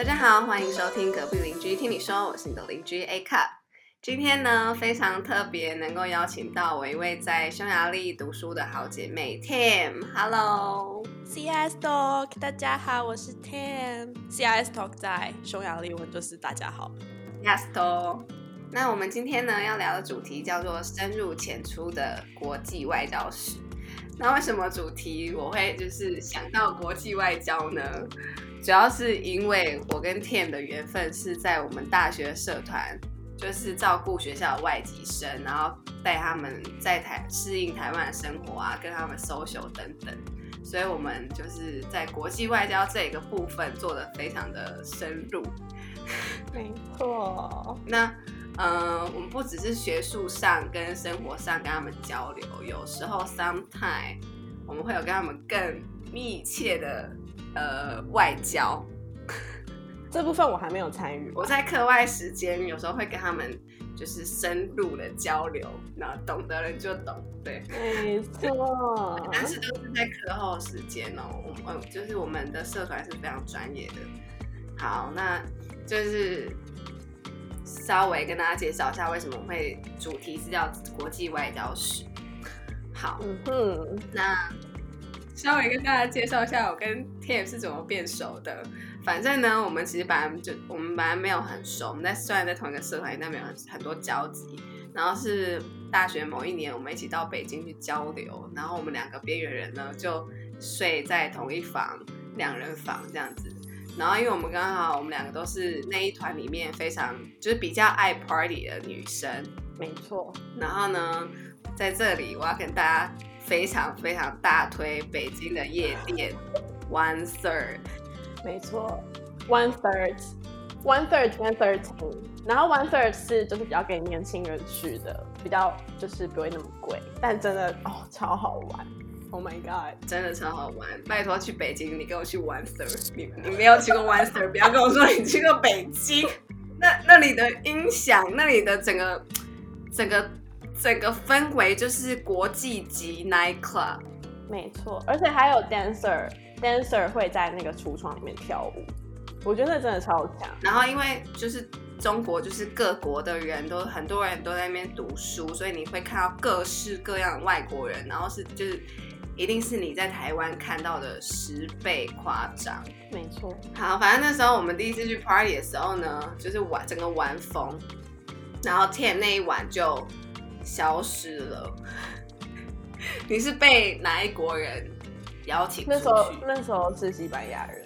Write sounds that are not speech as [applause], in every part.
大家好，欢迎收听隔壁邻居听你说，我是你的邻居 A Cup。今天呢非常特别，能够邀请到我一位在匈牙利读书的好姐妹 Tim。Hello，CIS Talk，大家好，我是 Tim。CIS Talk 在匈牙利文就是大家好 Yes Talk。那我们今天呢要聊的主题叫做深入浅出的国际外交史。那为什么主题我会就是想到国际外交呢？主要是因为我跟 Tim 的缘分是在我们大学社团，就是照顾学校的外籍生，然后带他们在台适应台湾的生活啊，跟他们 social 等等，所以我们就是在国际外交这一个部分做的非常的深入。没错。那。嗯，我们不只是学术上跟生活上跟他们交流，有时候 sometime 我们会有跟他们更密切的呃外交。[laughs] 这部分我还没有参与。我在课外时间有时候会跟他们就是深入的交流，那懂的人就懂，对，没错。[laughs] 但是都是在课后时间哦，我们就是我们的社团是非常专业的。好，那就是。稍微跟大家介绍一下为什么会主题是叫国际外交史。好，嗯哼，那稍微跟大家介绍一下我跟 Tim 是怎么变熟的。反正呢，我们其实本来就我们本来没有很熟，我们在虽然在同一个社团，但没有很很多交集。然后是大学某一年，我们一起到北京去交流，然后我们两个边缘人呢就睡在同一房两人房这样子。然后，因为我们刚好我们两个都是那一团里面非常就是比较爱 party 的女生，没错。然后呢，在这里我要跟大家非常非常大推北京的夜店 One Third，没错，One Third，One Third One Thirteen，然后 One Third 是就是比较给年轻人去的，比较就是不会那么贵，但真的哦超好玩。Oh my god，真的超好玩！拜托去北京，你跟我去 one third，你你没有去过 one third，不要跟我说你去过北京。那那里的音响，那里的整个整个整个氛围就是国际级 night club，没错，而且还有 dancer，dancer 会在那个橱窗里面跳舞，我觉得那真的超强。然后因为就是中国就是各国的人都很多人都在那边读书，所以你会看到各式各样的外国人，然后是就是。一定是你在台湾看到的十倍夸张，没错。好，反正那时候我们第一次去 party 的时候呢，就是玩整个玩疯，然后 Tim 那一晚就消失了。[laughs] 你是被哪一国人邀请？那时候那时候是西班牙人，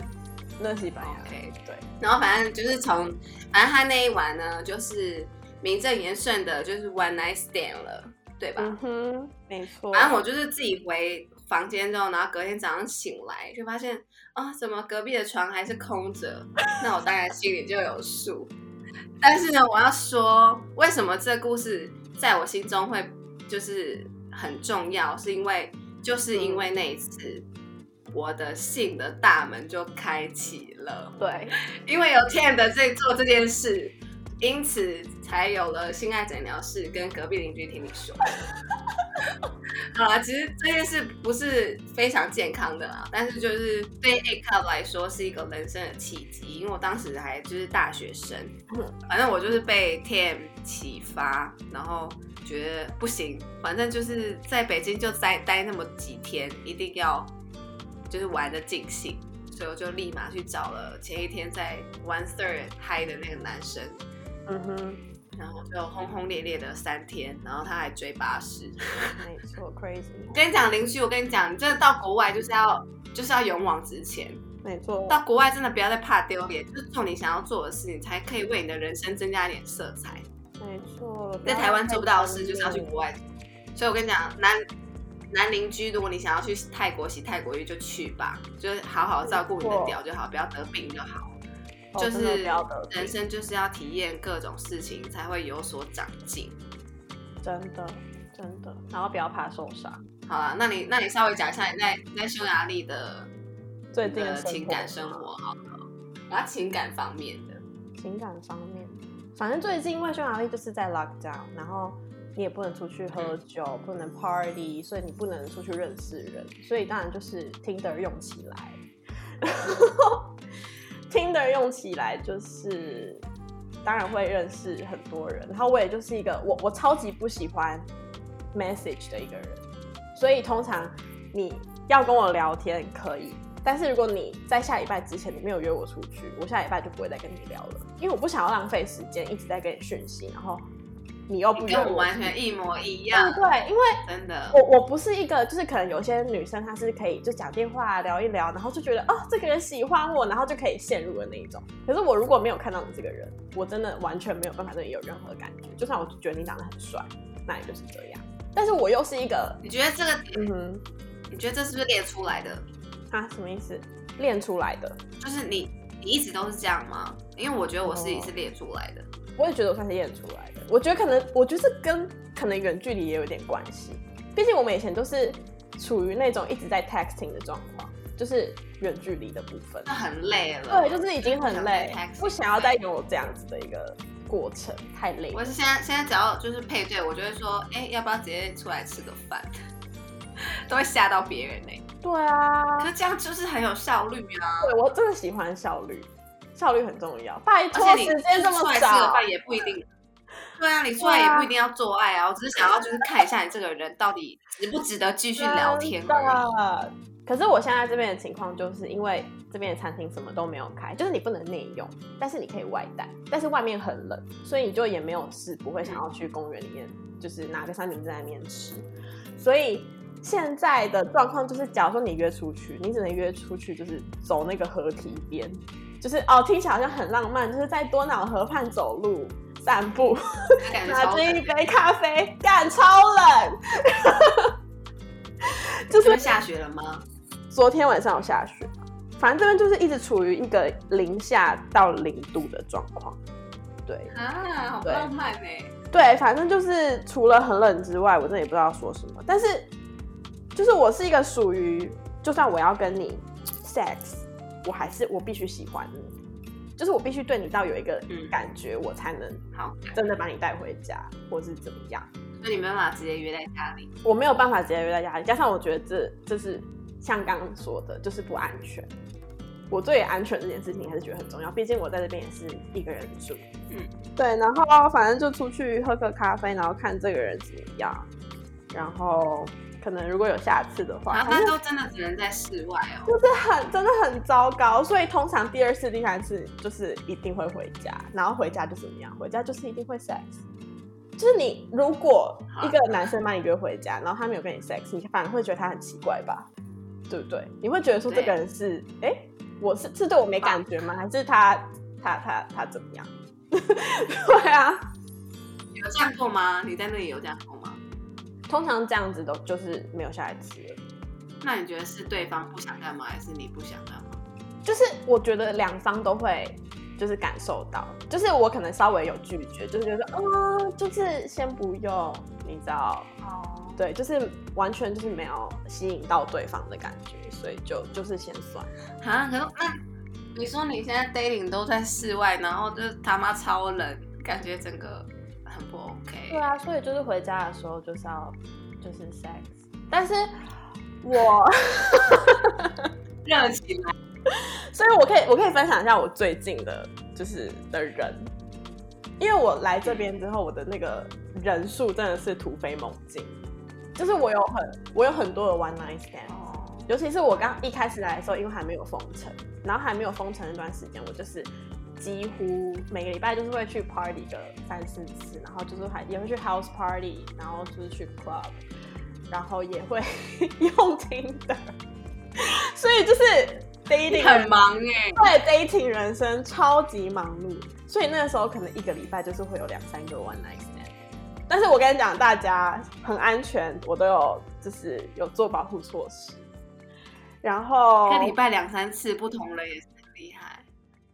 那西班牙。对。然后反正就是从，反正他那一晚呢，就是名正言顺的，就是 one night stand 了，对吧？嗯哼，没错。反正我就是自己回。房间之后，然后隔天早上醒来，就发现啊，怎么隔壁的床还是空着？[laughs] 那我当然心里就有数。但是呢，我要说，为什么这故事在我心中会就是很重要？是因为就是因为那一次，我的性的大门就开启了。对，[laughs] 因为有 Ten 的在做这件事，因此才有了性爱诊疗室跟隔壁邻居听你说。[laughs] [laughs] 好啦，其实这件事不是非常健康的啦，但是就是对 A Cup 来说是一个人生的契机，因为我当时还就是大学生，反正我就是被 Tim 启发，然后觉得不行，反正就是在北京就待待那么几天，一定要就是玩的尽兴，所以我就立马去找了前一天在 One Third 嗨的那个男生，嗯哼。然后就轰轰烈烈的三天，然后他还追巴士，[laughs] 没错，crazy。我跟你讲，邻居，我跟你讲，你真的到国外就是要就是要勇往直前，没错。到国外真的不要再怕丢脸，就是做你想要做的事情，才可以为你的人生增加一点色彩。没错，在台湾做不到的事，就是要去国外。所以我跟你讲，男男邻居，如果你想要去泰国洗泰国浴，就去吧，就是好好照顾你的屌就好，不要得病就好。就是人生就是要体验各种事情，才会有所长进。真的，真的，然后不要怕受伤。好了，那你那你稍微讲一下你在在匈牙利的最近的情感生活，好了？然后情感方面的，情感方面，反正最近因为匈牙利就是在 lockdown，然后你也不能出去喝酒，不能 party，所以你不能出去认识人，所以当然就是听的用起来。[laughs] 听的用起来就是，当然会认识很多人，然后我也就是一个我我超级不喜欢 message 的一个人，所以通常你要跟我聊天可以，但是如果你在下礼拜之前你没有约我出去，我下礼拜就不会再跟你聊了，因为我不想要浪费时间一直在跟你讯息，然后你又不约跟我我完全一模一样，对，因为真的。我我不是一个，就是可能有些女生她是可以就讲电话聊一聊，然后就觉得哦这个人喜欢我，然后就可以陷入的那一种。可是我如果没有看到你这个人，我真的完全没有办法对你有任何感觉。就算我觉得你长得很帅，那也就是这样。但是我又是一个，你觉得这个，嗯哼，你觉得这是不是练出来的？啊什么意思？练出来的，就是你，你一直都是这样吗？因为我觉得我自己是哦练出来的。我也觉得我算是练出来的。我觉得可能，我觉得这跟可能远距离也有点关系。毕竟我们以前都是处于那种一直在 texting 的状况，就是远距离的部分。那很累了。对，就是已经很累不想要再有这样子的一个过程，太累了。我是现在现在只要就是配对，我就会说，哎、要不要直接出来吃个饭？[laughs] 都会吓到别人呢、对啊可，是这样就是很有效率啊。对我真的喜欢效率，效率很重要。拜托，你时间这么出来吃个少，饭也不一定。[laughs] 对啊，你出来也不一定要做爱啊，我只是想要就是看一下你这个人到底值不值得继续聊天真而已。可是我现在这边的情况，就是因为这边的餐厅什么都没有开，就是你不能内用，但是你可以外带，但是外面很冷，所以你就也没有事，不会想要去公园里面，就是拿个三明治在那边吃。所以现在的状况就是，假如说你约出去，你只能约出去，就是走那个河堤边，就是哦，听起来好像很浪漫，就是在多瑙河畔走路散步，拿着一杯咖啡，干超冷。就是下雪了吗？昨天晚上有下雪，反正这边就是一直处于一个零下到零度的状况。对啊，好浪漫哎！对，反正就是除了很冷之外，我真的也不知道说什么。但是就是我是一个属于，就算我要跟你 sex，我还是我必须喜欢你，就是我必须对你到有一个嗯感觉，我才能好，真的把你带回家，或是怎么样。那你没办法直接约在家里。我没有办法直接约在家里，加上我觉得这这是像刚刚说的，就是不安全。我对安全这件事情还是觉得很重要，毕竟我在这边也是一个人住。嗯，对，然后反正就出去喝个咖啡，然后看这个人怎么样，然后可能如果有下次的话，啊，反正那都真的只能在室外哦。就是很真的很糟糕，所以通常第二次、第三次就是一定会回家，然后回家就怎么样？回家就是一定会 sex。就是你如果一个男生把你约回家，然后他没有跟你 sex，你反而会觉得他很奇怪吧？对不对？你会觉得说这个人是哎、诶我是是对我没感觉吗？还是他他他他怎么样？[laughs] 对啊，有这样过吗？你在那里有这样过吗？通常这样子都就是没有下一次了。那你觉得是对方不想干嘛，还是你不想干嘛？就是我觉得两方都会就是感受到，就是我可能稍微有拒绝，就是觉得哦，就是先不用，你知道，哦，对，就是完全就是没有吸引到对方的感觉，所以就就是先算。啊，可是那你说你现在 dating 都在室外，然后就是他妈超冷，感觉整个。对啊，所以就是回家的时候就是要就是 sex，但是我，[laughs] 热起来。所以我可以我可以分享一下我最近的就是的人，因为我来这边之后，我的那个人数真的是突飞猛进，就是我有很我有很多的 one night stand。哦，尤其是我刚一开始来的时候，因为还没有封城，然后还没有封城那段时间，我就是几乎每个礼拜就是会去 party 个三四次，然后就是还也会去 house party，然后就是去 club，然后也会 [laughs] 用听的，所以就是 dating 很忙哎。对 dating 人生超级忙碌，所以那个时候可能一个礼拜就是会有两三个 one night stand。但是我跟你讲，大家很安全，我都有就是有做保护措施。然后一个礼拜两三次不同人也。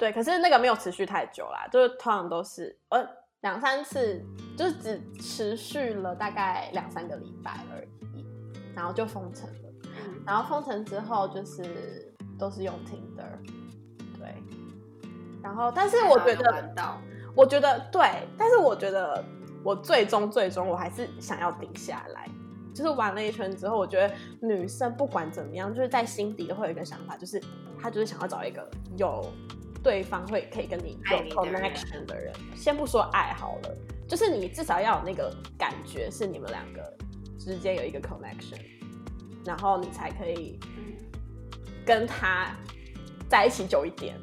对，可是那个没有持续太久啦，就是通常都是呃两三次，就是只持续了大概两三个礼拜而已，然后就封城了。嗯，然后封城之后就是都是用 Tinder，对。然后，但是我觉得我觉得对，但是我觉得我最终最终我还是想要定下来。就是玩了一圈之后，我觉得女生不管怎么样，就是在心底都会有一个想法，就是她就是想要找一个有对方会可以跟你有 connection 的人，先不说爱好了，就是你至少要有那个感觉是你们两个之间有一个 connection，然后你才可以嗯跟他在一起久一点。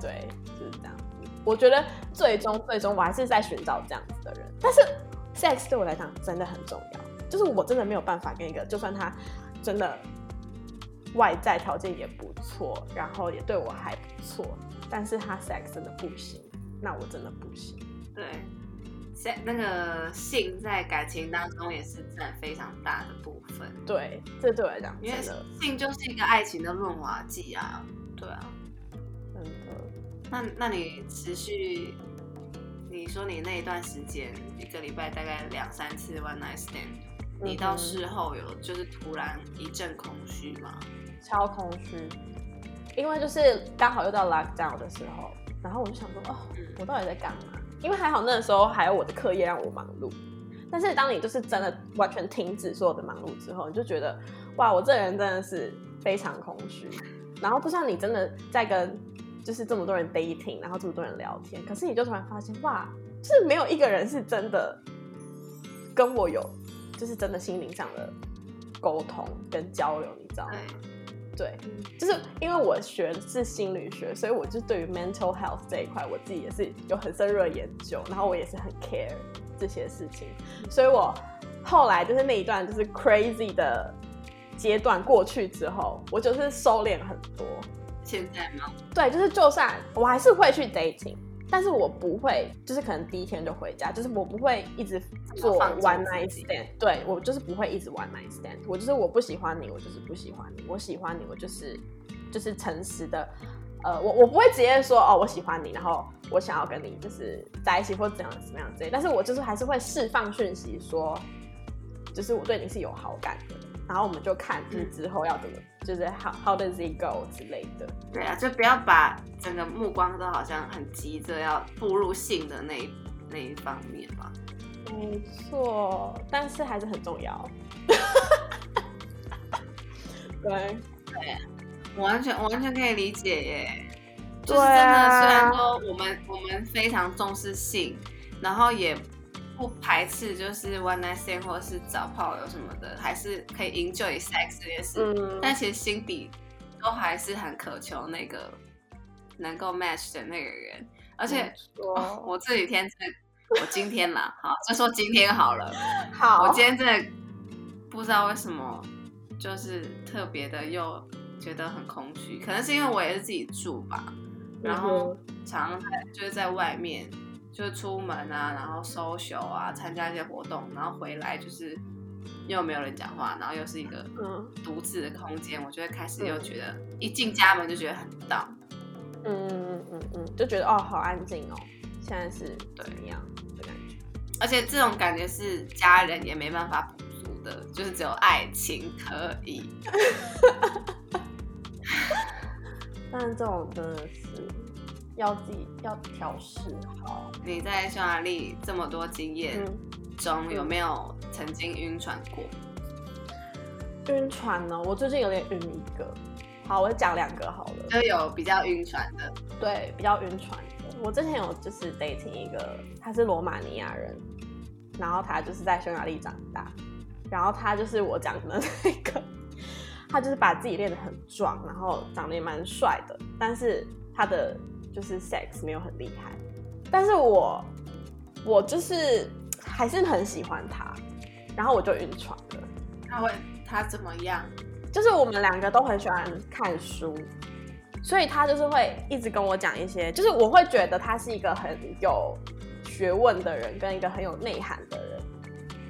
对，就是这样子。我觉得最终最终我还是在寻找这样子的人，但是 sex 对我来讲真的很重要，就是我真的没有办法跟一个，就算他真的外在条件也不错，然后也对我还不错，但是他 sex 真的不行，那我真的不行。对，在那个性在感情当中也是占非常大的部分，对，这对我来讲因为性就是一个爱情的润滑剂啊。对啊，真的。那那你持续，你说你那一段时间一个礼拜大概两三次 one night stand，你到事后有就是突然一阵空虚吗？超空虚，因为就是刚好又到 lockdown 的时候，然后我就想说，哦，嗯我到底在干嘛？因为还好那个时候还有我的课业让我忙碌，但是当你就是真的完全停止所有的忙碌之后，你就觉得，哇，我这人真的是非常空虚。然后不像你真的在跟就是这么多人 dating，然后这么多人聊天，可是你就突然发现，哇，就是没有一个人是真的跟我有，就是真的心灵上的沟通跟交流，你知道吗？对，就是因为我学的是心理学，所以我就对于 mental health 这一块，我自己也是有很深入的研究，然后我也是很 care 这些事情，所以我后来就是那一段就是 crazy 的阶段过去之后，我就是收敛很多。现在吗？对，就是就算我还是会去 dating，但是我不会，就是可能第一天就回家，就是我不会一直做 one 自 night stand，对我就是不会一直 one night stand，我就是我不喜欢你，我就是不喜欢你，我喜欢你，我就是就是诚实的，呃，我我不会直接说哦我喜欢你，然后我想要跟你就是在一起或怎样怎么样之类，但是我就是还是会释放讯息说，就是我对你是有好感的，然后我们就看就是之后要怎么，就是 how how does it go 之类的。对啊，就不要把整个目光都好像很急着要步入性的那一那一方面吧。没错，但是还是很重要。[laughs] 对，我完全我完全可以理解耶，就对是真的，啊虽然说我们我们非常重视性，然后也不排斥就是 one night stand 或者是找炮友什么的，还是可以 enjoy sex 这件事，嗯，但其实心底都还是很渴求那个能够 match 的那个人，而且、哦我这几天真的，我今天啦，好，就说今天好了。好，我今天真的不知道为什么，就是特别的又觉得很空虚，可能是因为我也是自己住吧，然后常常在就是在外面，就是出门啊，然后 social 啊，参加一些活动，然后回来就是又没有人讲话，然后又是一个嗯独自的空间，我就会开始又觉得一进家门就觉得很 down。嗯嗯嗯嗯，就觉得哦好安静哦，现在是怎么样的感觉？而且这种感觉是家人也没办法补足的，就是只有爱情可以。[laughs] 但是这种真的是要自己要调试好。你在匈牙利这么多经验嗯，中，有没有曾经晕船过？晕船呢，我最近有点晕一个。好，我讲两个好了。就有比较晕船的，对，比较晕船的。我之前有就是 dating 一个，他是罗马尼亚人，然后他就是在匈牙利长大，然后他就是我讲的那个，[laughs] 他就是把自己练得很壮，然后长得也蛮帅的，但是他的就是 sex 没有很厉害，但是我我就是还是很喜欢他，然后我就晕船了。他会他怎么样？就是我们两个都很喜欢看书，所以他就是会一直跟我讲一些，就是我会觉得他是一个很有学问的人，跟一个很有内涵的人。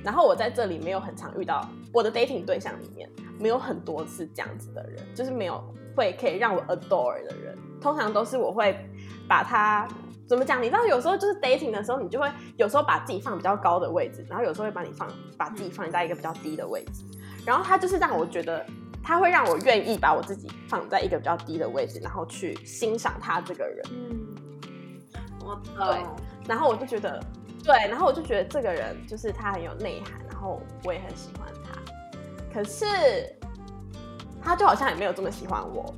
然后我在这里没有很常遇到我的 dating 对象里面没有很多是这样子的人，就是没有会可以让我 adore 的人，通常都是我会把他怎么讲？你知道有时候就是 dating 的时候，你就会有时候把自己放比较高的位置，然后有时候会把你放把自己放在一个比较低的位置，然后他就是让我觉得。他会让我愿意把我自己放在一个比较低的位置，然后去欣赏他这个人。嗯，我对懂。然后我就觉得，对，然后我就觉得这个人就是他很有内涵，然后我也很喜欢他。可是他就好像也没有这么喜欢我。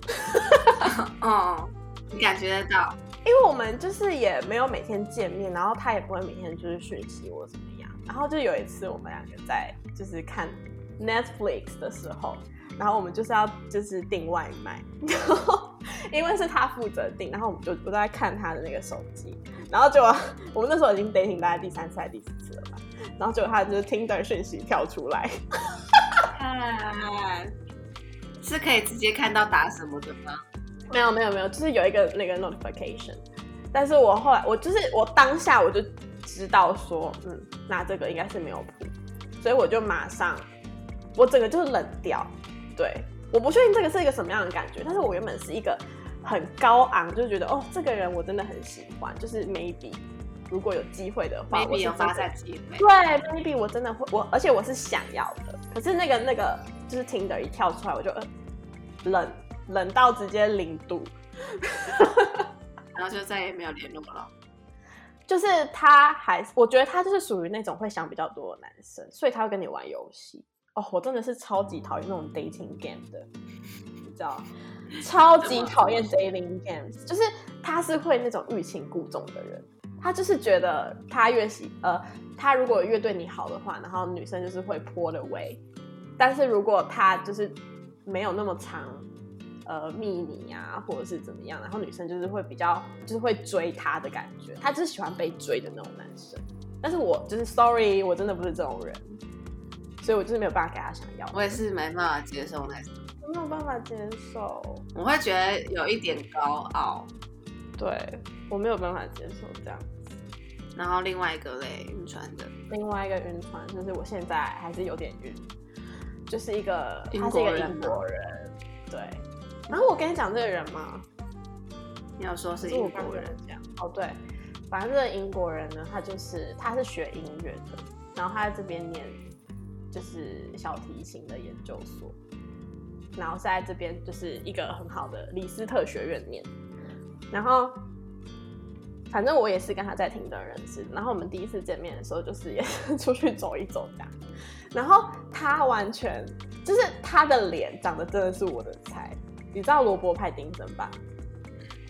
[laughs] 嗯，你感觉得到？因为我们就是也没有每天见面，然后他也不会每天就是讯息我怎么样。然后就有一次我们两个在就是看 Netflix 的时候，然后我们就是要就是订外卖，然后因为是他负责订，然后我们就我在看他的那个手机，然后就我们那时候已经 dating 大概第三次还是第四次了吧，然后结果他就是听的讯息跳出来，[laughs] 看，是可以直接看到打什么的吗？没有没有没有，就是有一个那个 notification，但是我后来我就是我当下我就知道说，嗯，那这个应该是没有谱，所以我就马上我整个就是冷掉，对，我不确定这个是一个什么样的感觉，但是我原本是一个很高昂，就是觉得哦，这个人我真的很喜欢，就是 maybe 如果有机会的话，我真的有发展机会。对，maybe 我真的会我，而且我是想要的。可是那个那个就是听的一跳出来，我就、呃、冷冷到直接零度。然后就再也没有联络了。就是他还，我觉得他就是属于那种会想比较多的男生，所以他会跟你玩游戏。哦，我真的是超级讨厌那种 dating game 的，你知道，超级讨厌 dating games，就是他是会那种欲擒故纵的人。他就是觉得他越喜呃，他如果越对你好的话，然后女生就是会泼的喂。但是如果他就是没有那么长，呃，密你啊，或者是怎么样，然后女生就是会比较就是会追他的感觉，他就是喜欢被追的那种男生。但是我就是 sorry，我真的不是这种人，所以我就是没有办法给他想要。我也是没办法接受那种，我没有办法接受，我会觉得有一点高傲。对我没有办法接受这样。然后另外一个嘞，晕船的，另外一个晕船就是我现在还是有点晕，就是一个他是一个英国人，对。然后我跟你讲这个人吗？你要说是英国人，这样哦，对，反正这个英国人呢，他就是他是学音乐的，然后他在这边念就是小提琴的研究所，然后是在这边就是一个很好的李斯特学院念，然后反正我也是跟他在听的认识，然后我们第一次见面的时候就是也是 [laughs] 出去走一走这样，然后他完全就是他的脸长得真的是我的菜，你知道罗伯派丁森吧？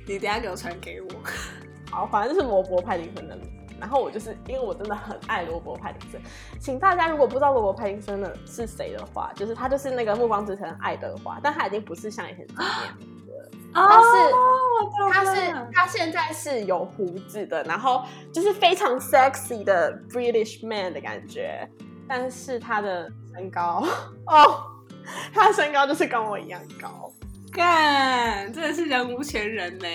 你等下给我传给我。[laughs] 好，反正就是罗伯派丁森的脸。然后我就是因为我真的很爱罗伯派丁森，请大家如果不知道罗伯派丁森的是谁的话，就是他就是那个《暮光之城》爱德华，但他已经不是像以前这样的，他是他是他现在是有胡子的，然后就是非常 sexy 的 British man 的感觉，但是他的身高哦，他的身高就是跟我一样高。干，真的是人无全人呢。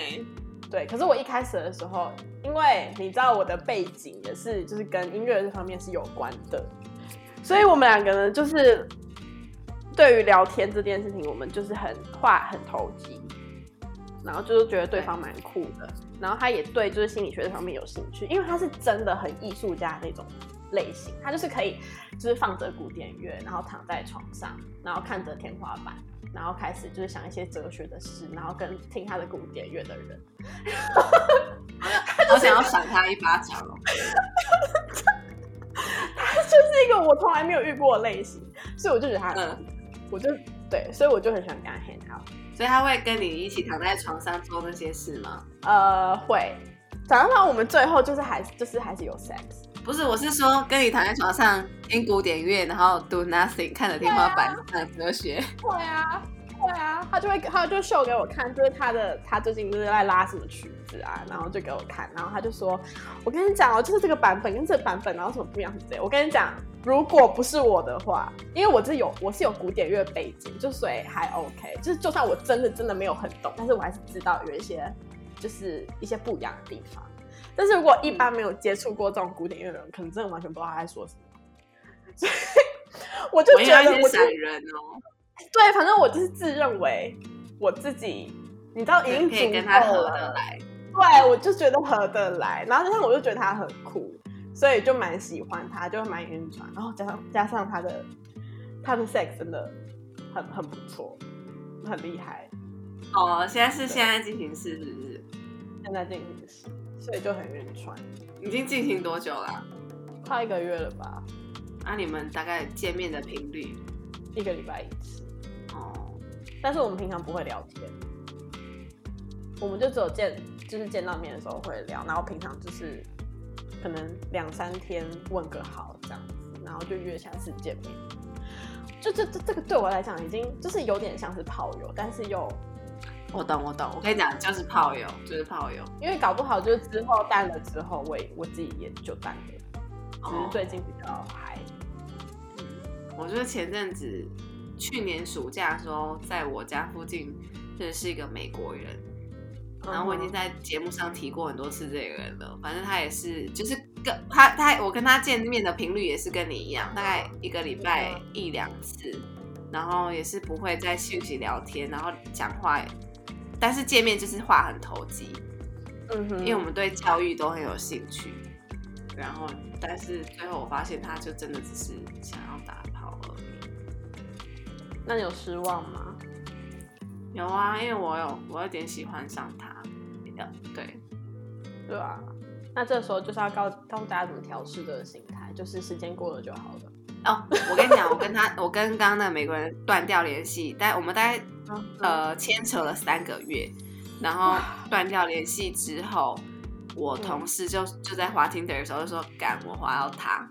对，可是我一开始的时候，因为你知道我的背景也是就是跟音乐这方面是有关的，所以我们两个呢，就是对于聊天这件事情，我们就是很话很投机，然后就是觉得对方蛮酷的，然后他也对就是心理学这方面有兴趣，因为他是真的很艺术家那种类型，他就是可以就是放着古典乐，然后躺在床上，然后看着天花板。然后开始就是想一些哲学的事，然后跟听他的古典乐的人，[laughs] 我想要赏他一巴掌哦。[laughs] 他就是一个我从来没有遇过的类型，所以我就觉得他嗯，我就对，所以我就很喜欢跟他 hang out。所以他会跟你一起躺在床上做那些事吗？呃，会。讲到我们最后就是还就是还是有 sex。不是，我是说跟你躺在床上听古典乐，然后 do nothing，看着天花板看哲学。会啊，会啊，他就会他就秀给我看，就是他的他最近就是在拉什么曲子啊，然后就给我看，然后他就说，我跟你讲哦，就是这个版本跟这个版本，然后什么不一样之类。我跟你讲，如果不是我的话，因为我是有我是有古典乐背景，就所以还 OK，就是就算我真的真的没有很懂，但是我还是知道有一些就是一些不一样的地方。但是如果一般没有接触过这种古典乐的人，可能真的完全不知道他在说什么。所以我就觉得我闪人哦。对，反正我就是自认为我自己，你知道已经可以跟他合得来。对，我就觉得合得来，然后加上我就觉得他很酷，所以就蛮喜欢他，就蛮晕船。然后加上加上他的他的 sex 真的很很不错，很厉害。哦，现在是现在进行式是不是？现在进行式。所以就很晕船，已经进行多久啦？快一个月了吧？那、啊、你们大概见面的频率？一个礼拜一次。哦，但是我们平常不会聊天。我们就只有见，就是见到面的时候会聊，然后平常就是可能两三天问个好这样子，然后就约下次见面。就这这这个对我来讲已经就是有点像是炮友，但是又我懂我懂，我跟你讲，就是炮友，就是炮友。因为搞不好就是之后淡了之后，我也我自己也就淡了，只是最近比较嗨。我觉得前阵子去年暑假的时候，在我家附近认识一个美国人，然后我已经在节目上提过很多次这个人了。反正他也是，就是跟他他我跟他见面的频率也是跟你一样，大概一个礼拜一两次，然后也是不会在讯息聊天，然后讲话，但是见面就是话很投机。嗯哼，因为我们对教育都很有兴趣，然后但是最后我发现他就真的只是想要打炮而已。那你有失望吗？有啊，因为我有我有点喜欢上他，对对啊。那这时候就是要告告诉大家怎么调试这个心态，就是时间过了就好了。哦，我跟你讲，我跟他，[laughs] 我跟刚刚那个美国人断掉联系，但我们大概呃牵扯了三个月，然后断掉联系之后，我同事就就在滑 Tinder 的时候就说赶我滑到他，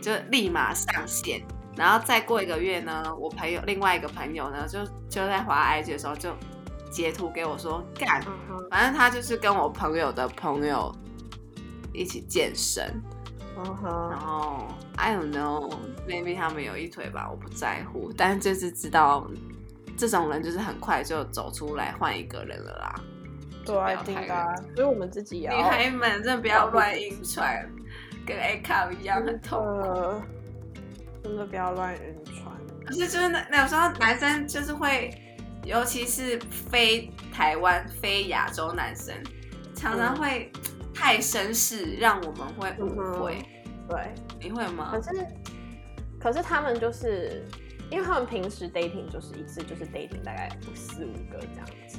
就立马上线。然后再过一个月呢，我朋友另外一个朋友呢，就就在滑 IG 的时候就截图给我说干，反正他就是跟我朋友的朋友一起健身，嗯。然哼，后 I don't know，maybe 他们有一腿吧，我不在乎，但就是知道这种人就是很快就走出来换一个人了啦。对啊，一定的啊。所以我们自己也女孩们真的不要乱晕船，跟 A 卡一样很痛苦。呃，真的不要乱晕船。可是就是那那有时候男生就是会，尤其是非台湾、非亚洲男生，常常会太绅士，让我们会误会。对，你会吗可？是可是他们就是，因为他们平时 dating 就是一次就是 dating 大概四五个这样子，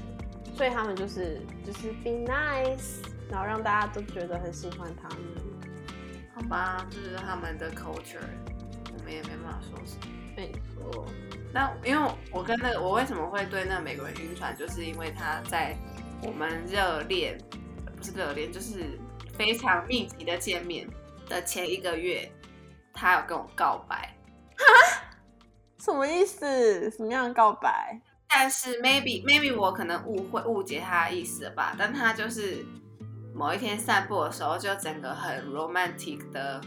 所以他们就是就是 be nice，然后让大家都觉得很喜欢他们。好吧，这是他们的 culture，我们也没办法说什么。没错，那因为我跟那个我为什么会对那个美国人晕船，就是因为他在我们热恋，不是热恋，就是非常密集的见面的前一个月，他有跟我告白，什么意思？什么样的告白？但是 maybe maybe 我可能误会误解他的意思了吧，但他就是某一天散步的时候，就整个很 romantic 的，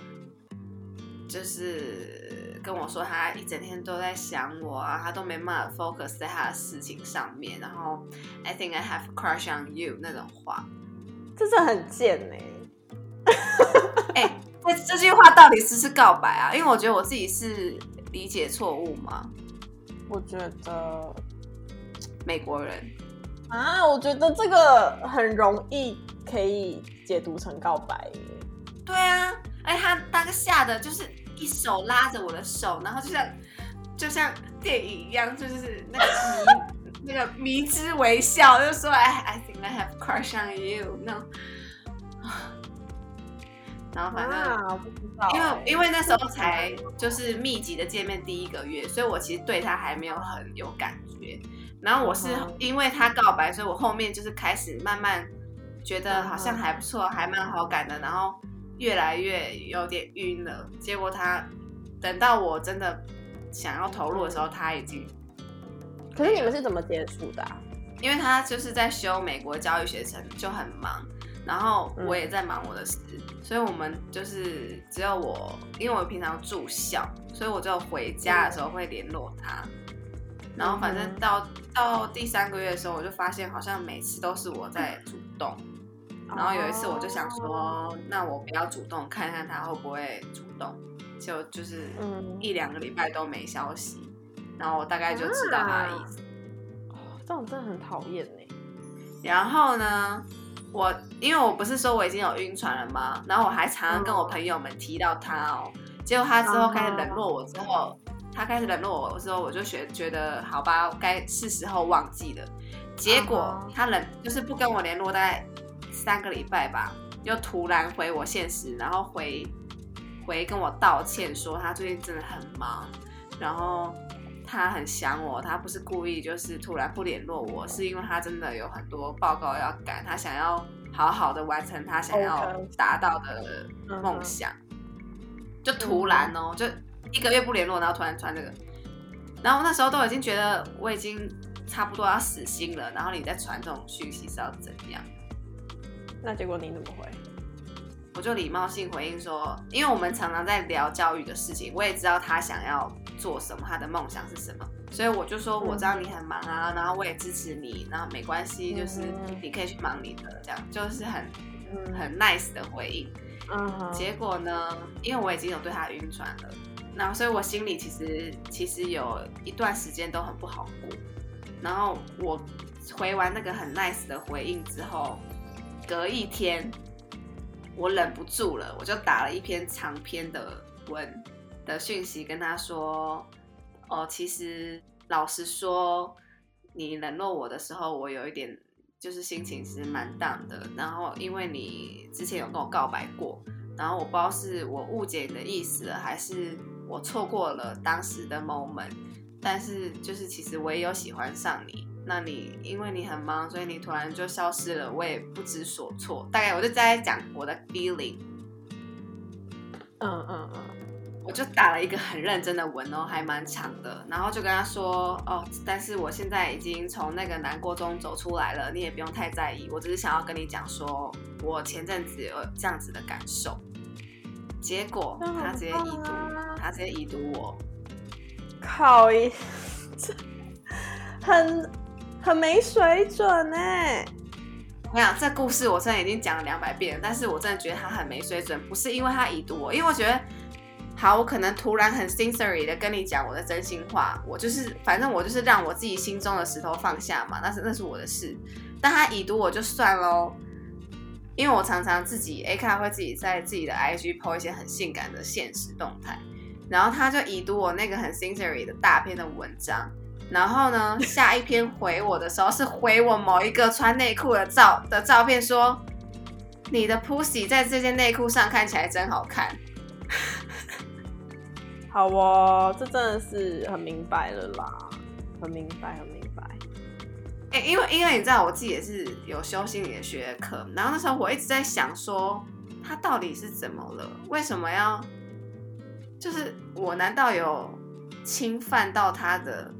就是跟我说他一整天都在想我啊，他都没办法 focus 在他的事情上面，然后 I think I have a crush on you 那种话。这是很贱呢、哎、这这句话到底是不是告白啊？因为我觉得我自己是理解错误吗，我觉得美国人。啊，我觉得这个很容易可以解读成告白。对啊，哎他当下的就是一手拉着我的手，然后就像就像电影一样，就是那个迷 [laughs] 那个迷之微笑，就说 I，I think I have crush on you，那种。然后反正。因欸，为因为那时候才就是密集的见面第一个月，所以我其实对他还没有很有感觉。然后我是因为他告白，所以我后面就是开始慢慢觉得好像还不错，还蛮好感的，然后越来越有点晕了。结果他等到我真的想要投入的时候，他已经可是你们是怎么接触的、啊？因为他就是在修美国教育学程，就很忙，然后嗯我也在忙我的事，所以我们就是只有我，因为我平常住校，所以我只有回家的时候会联络他。然后反正嗯到、到第三个月的时候，我就发现好像每次都是我在主动。然后有一次我就想哦，说，那我不要主动，看看他会不会主动。就就是嗯一两个礼拜都没消息，然后我大概就知道他的意思。这种真的很讨厌呢。然后呢，我因为我不是说我已经有晕船了吗？然后我还常常跟我朋友们提到他哦。结果他之后开始冷落我之后，他开始冷落我之后，我就觉觉得好吧，该是时候忘记了。结果他冷就是不跟我联络，大概三个礼拜吧，又突然回我现实，然后回回跟我道歉说他最近真的很忙，然后他很想我，他不是故意就是突然不联络我，是因为他真的有很多报告要赶，他想要好好的完成他想要达到的梦想。就突然哦，就一个月不联络，然后突然传这个，然后那时候都已经觉得我已经差不多要死心了，然后你再传这种讯息是要怎样？那结果你怎么回？我就礼貌性回应说，因为我们常常在聊教育的事情，我也知道他想要做什么，他的梦想是什么，所以我就说我知道你很忙啊，然后我也支持你，然后没关系，就是嗯你可以去忙你的，这样就是很嗯很 nice 的回应。嗯，结果呢，因为我已经有对他晕船了，然后所以我心里其实其实有一段时间都很不好过。然后我回完那个很 nice 的回应之后，隔一天我忍不住了，我就打了一篇长篇的文的讯息跟他说：“哦，其实老实说，你冷落我的时候，我有一点就是心情其实蛮淡的。然后因为你之前有跟我告白过，然后我不知道是我误解你的意思了，还是我错过了当时的 moment。但是就是其实我也有喜欢上你，那你因为你很忙，所以你突然就消失了，我也不知所措。大概我就在讲我的 feeling。”嗯嗯，我就打了一个很认真的文哦，还蛮长的，然后就跟他说哦，但是我现在已经从那个难过中走出来了，你也不用太在意，我只是想要跟你讲说，我前阵子有这样子的感受。结果他直接已读啊，他直接已读我，靠一，这很很没水准哎。我想这故事我真的已经讲了两百遍了，但是我真的觉得他很没水准，不是因为他已读我，因为我觉得，好，我可能突然很 sincerely 的跟你讲我的真心话，我就是反正我就是让我自己心中的石头放下嘛，那是那是我的事，但他已读我就算喽，因为我常常自己 A 卡会自己在自己的 IG po 一些很性感的现实动态，然后他就已读我那个很 sincerely 的大篇的文章。然后呢，下一篇回我的时候是回我某一个穿内裤的照的照片，说你的 pussy 在这件内裤上看起来真好看。好哦，这真的是很明白了啦，很明白，很明白。哎、因为因为你知道我自己也是有修心理学的课，然后那时候我一直在想说，他到底是怎么了？为什么要？就是我难道有侵犯到他的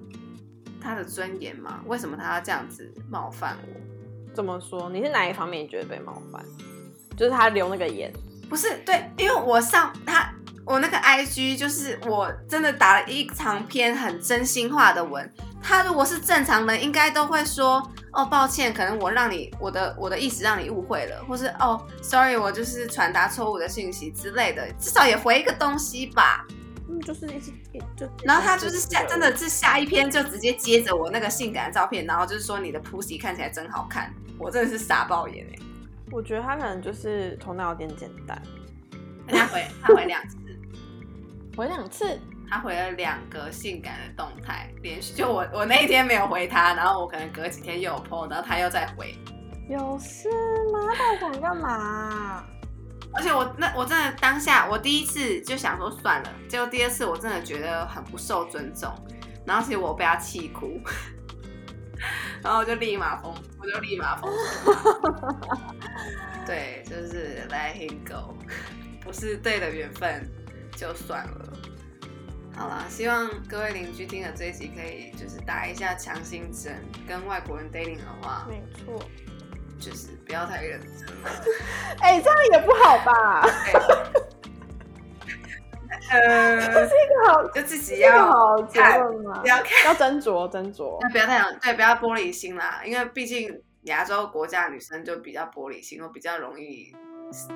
他的尊严吗？为什么他要这样子冒犯我？怎么说？你是哪一方面你觉得被冒犯？就是他留那个言，不是对，因为我上他我那个 IG 就是我真的打了一长篇很真心话的文。他如果是正常人，应该都会说哦，抱歉，可能我让你我的我的意思让你误会了，或是哦，sorry，我就是传达错误的信息之类的，至少也回一个东西吧。嗯，就是一直就，然后他就是下真的是下一篇就直接接着我那个性感的照片，然后就是说你的 pussy 看起来真好看，我真的是傻爆眼哎、我觉得他可能就是头脑有点简单，人家回他回两次。回两次，他回了两个性感的动态，连续就我我那一天没有回他，然后我可能隔几天又有 PO，然后他又再回，有事吗？他到底想干嘛？而且我那我真的当下我第一次就想说算了，结果第二次我真的觉得很不受尊重，然后其实我被他气哭，[laughs] 然后我就立马封，我就立马封 [laughs] 对，就是 let him go，不是对的缘分就算了。好啦，希望各位邻居听了这一集可以就是打一下强心针，跟外国人 dating 的话，没错。就是不要太认真了。[laughs] 哎、这样也不好吧？[laughs] 呃，这是一个好，就自己这个要好结论吗不？要看，要斟酌斟酌。那不要太想，对，不要玻璃心啦，因为毕竟亚洲国家女生就比较玻璃心，我比较容易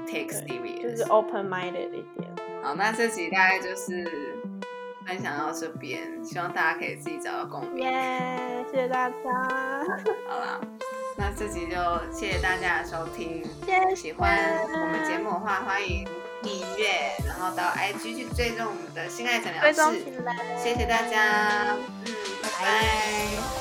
take 对 serious。就是 open minded 一点。好，那这集大概就是分享到这边，希望大家可以自己找到共鸣。耶、谢谢大家，好啦，那这集就谢谢大家的收听。谢谢。喜欢我们节目的话，欢迎订阅，然后到 IG 去追踪我们的心爱诊疗室。谢谢大家，嗯，拜拜